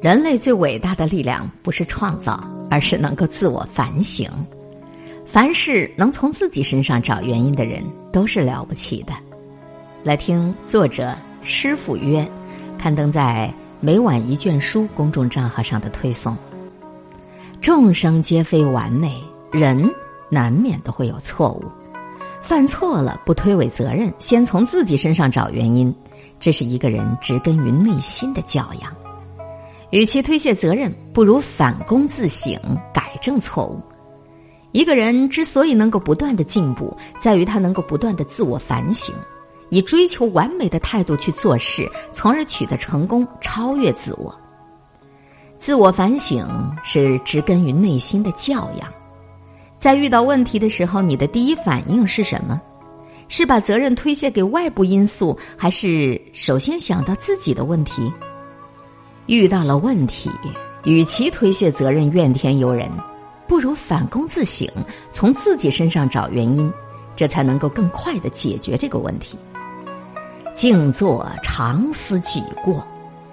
人类最伟大的力量不是创造，而是能够自我反省。凡是能从自己身上找原因的人，都是了不起的。来听作者师傅约刊登在每晚一卷书公众账号上的推送。众生皆非完美，人难免都会有错误。犯错了不推诿责任，先从自己身上找原因，这是一个人植根于内心的教养。与其推卸责任，不如反躬自省，改正错误。一个人之所以能够不断的进步，在于他能够不断的自我反省，以追求完美的态度去做事，从而取得成功，超越自我。自我反省是植根于内心的教养。在遇到问题的时候，你的第一反应是什么？是把责任推卸给外部因素，还是首先想到自己的问题？遇到了问题，与其推卸责任、怨天尤人，不如反躬自省，从自己身上找原因，这才能够更快的解决这个问题。静坐常思己过，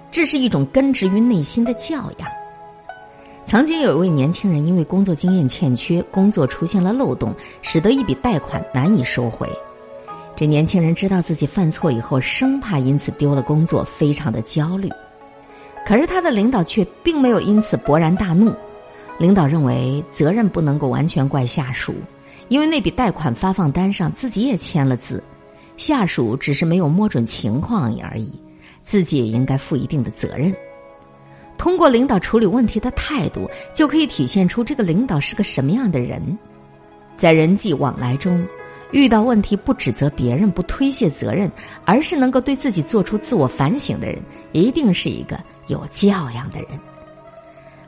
这是一种根植于内心的教养。曾经有一位年轻人，因为工作经验欠缺，工作出现了漏洞，使得一笔贷款难以收回。这年轻人知道自己犯错以后，生怕因此丢了工作，非常的焦虑。可是他的领导却并没有因此勃然大怒，领导认为责任不能够完全怪下属，因为那笔贷款发放单上自己也签了字，下属只是没有摸准情况而已，自己也应该负一定的责任。通过领导处理问题的态度，就可以体现出这个领导是个什么样的人。在人际往来中，遇到问题不指责别人，不推卸责任，而是能够对自己做出自我反省的人，一定是一个。有教养的人，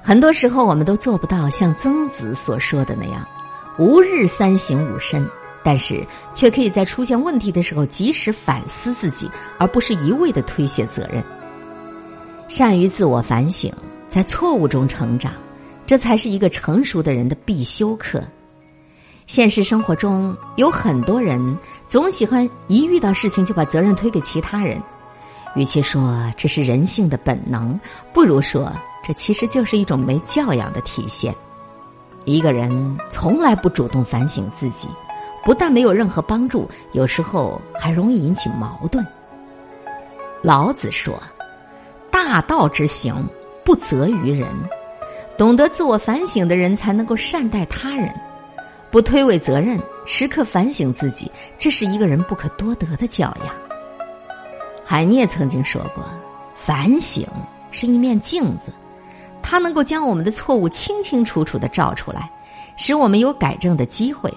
很多时候我们都做不到像曾子所说的那样，吾日三省吾身，但是却可以在出现问题的时候及时反思自己，而不是一味的推卸责任。善于自我反省，在错误中成长，这才是一个成熟的人的必修课。现实生活中有很多人总喜欢一遇到事情就把责任推给其他人。与其说这是人性的本能，不如说这其实就是一种没教养的体现。一个人从来不主动反省自己，不但没有任何帮助，有时候还容易引起矛盾。老子说：“大道之行，不责于人。”懂得自我反省的人，才能够善待他人，不推诿责任，时刻反省自己，这是一个人不可多得的教养。海涅曾经说过：“反省是一面镜子，它能够将我们的错误清清楚楚的照出来，使我们有改正的机会。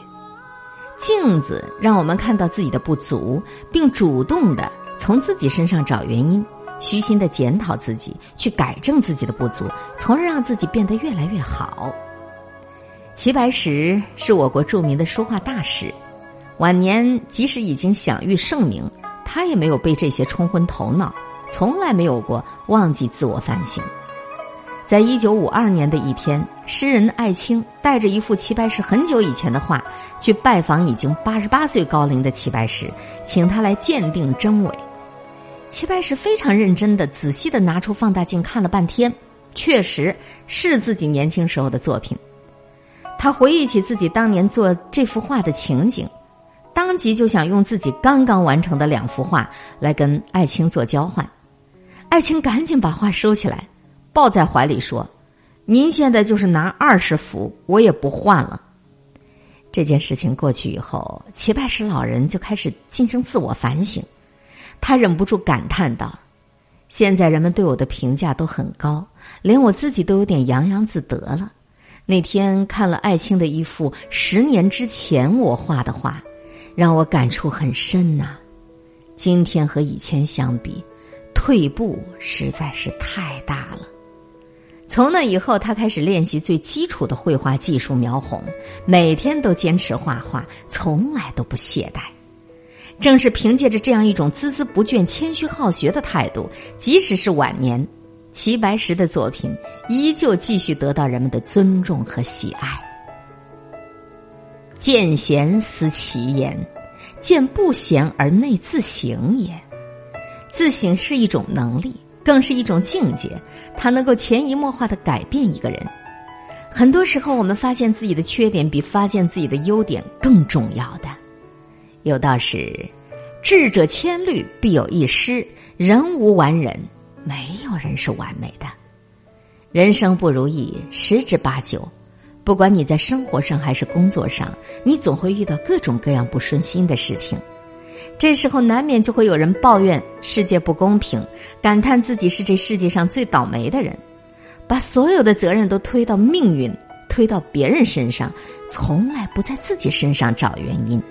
镜子让我们看到自己的不足，并主动的从自己身上找原因，虚心的检讨自己，去改正自己的不足，从而让自己变得越来越好。”齐白石是我国著名的书画大师，晚年即使已经享誉盛名。他也没有被这些冲昏头脑，从来没有过忘记自我反省。在一九五二年的一天，诗人艾青带着一幅齐白石很久以前的画去拜访已经八十八岁高龄的齐白石，请他来鉴定真伪。齐白石非常认真的、仔细的拿出放大镜看了半天，确实是自己年轻时候的作品。他回忆起自己当年做这幅画的情景。当即就想用自己刚刚完成的两幅画来跟艾青做交换，艾青赶紧把画收起来，抱在怀里说：“您现在就是拿二十幅，我也不换了。”这件事情过去以后，齐白石老人就开始进行自我反省，他忍不住感叹道：“现在人们对我的评价都很高，连我自己都有点洋洋自得了。那天看了艾青的一幅十年之前我画的画。”让我感触很深呐，今天和以前相比，退步实在是太大了。从那以后，他开始练习最基础的绘画技术——描红，每天都坚持画画，从来都不懈怠。正是凭借着这样一种孜孜不倦、谦虚好学的态度，即使是晚年，齐白石的作品依旧继续得到人们的尊重和喜爱。见贤思齐焉，见不贤而内自省也。自省是一种能力，更是一种境界，它能够潜移默化的改变一个人。很多时候，我们发现自己的缺点比发现自己的优点更重要的。有道是：“智者千虑，必有一失；人无完人，没有人是完美的。人生不如意十之八九，不管你在生活上还是工作上，你总会遇到各种各样不顺心的事情。”这时候难免就会有人抱怨世界不公平，感叹自己是这世界上最倒霉的人，把所有的责任都推到命运、推到别人身上，从来不在自己身上找原因。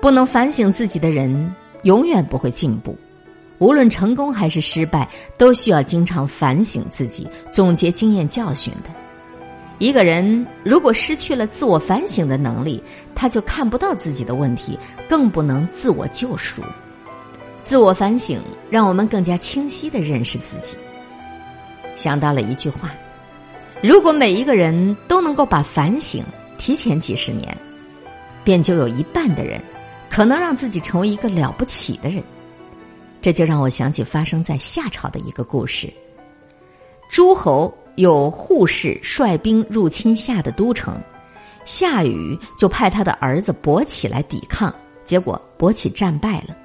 不能反省自己的人，永远不会进步。无论成功还是失败，都需要经常反省自己，总结经验教训的。一个人如果失去了自我反省的能力，他就看不到自己的问题，更不能自我救赎。自我反省让我们更加清晰的认识自己。想到了一句话：如果每一个人都能够把反省提前几十年，便就有一半的人可能让自己成为一个了不起的人。这就让我想起发生在夏朝的一个故事：诸侯。有护士率兵入侵夏的都城，夏禹就派他的儿子伯起来抵抗，结果伯起战败了。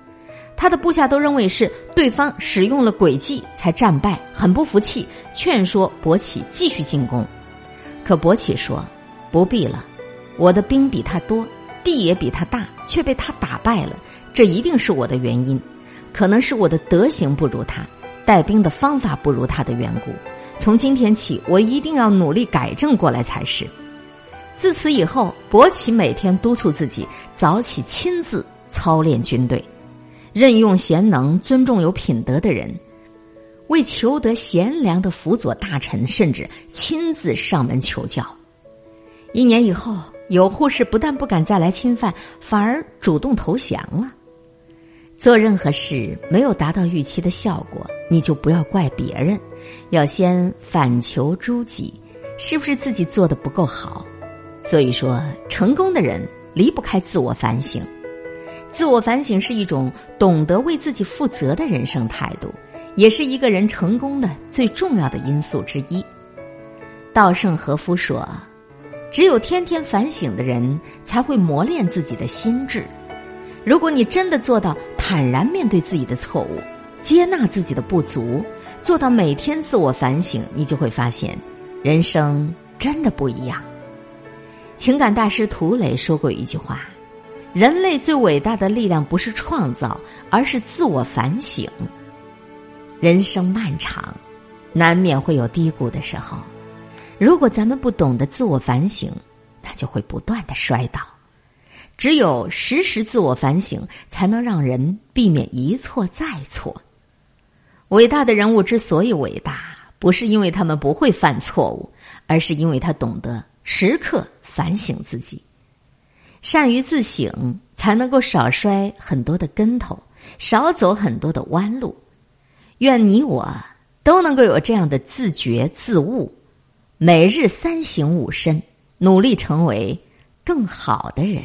他的部下都认为是对方使用了诡计才战败，很不服气，劝说伯起继续进攻。可伯起说：“不必了，我的兵比他多，地也比他大，却被他打败了，这一定是我的原因，可能是我的德行不如他，带兵的方法不如他的缘故。”从今天起，我一定要努力改正过来才是。自此以后，伯起每天督促自己早起，亲自操练军队，任用贤能、尊重有品德的人，为求得贤良的辅佐大臣，甚至亲自上门求教。一年以后，有护士不但不敢再来侵犯，反而主动投降了。做任何事没有达到预期的效果，你就不要怪别人，要先反求诸己，是不是自己做的不够好？所以说，成功的人离不开自我反省。自我反省是一种懂得为自己负责的人生态度，也是一个人成功的最重要的因素之一。稻盛和夫说：“只有天天反省的人，才会磨练自己的心智。”如果你真的做到坦然面对自己的错误，接纳自己的不足，做到每天自我反省，你就会发现，人生真的不一样。情感大师涂磊说过一句话：“人类最伟大的力量不是创造，而是自我反省。”人生漫长，难免会有低谷的时候。如果咱们不懂得自我反省，那就会不断的摔倒。只有时时自我反省，才能让人避免一错再错。伟大的人物之所以伟大，不是因为他们不会犯错误，而是因为他懂得时刻反省自己。善于自省，才能够少摔很多的跟头，少走很多的弯路。愿你我都能够有这样的自觉自悟，每日三省吾身，努力成为更好的人。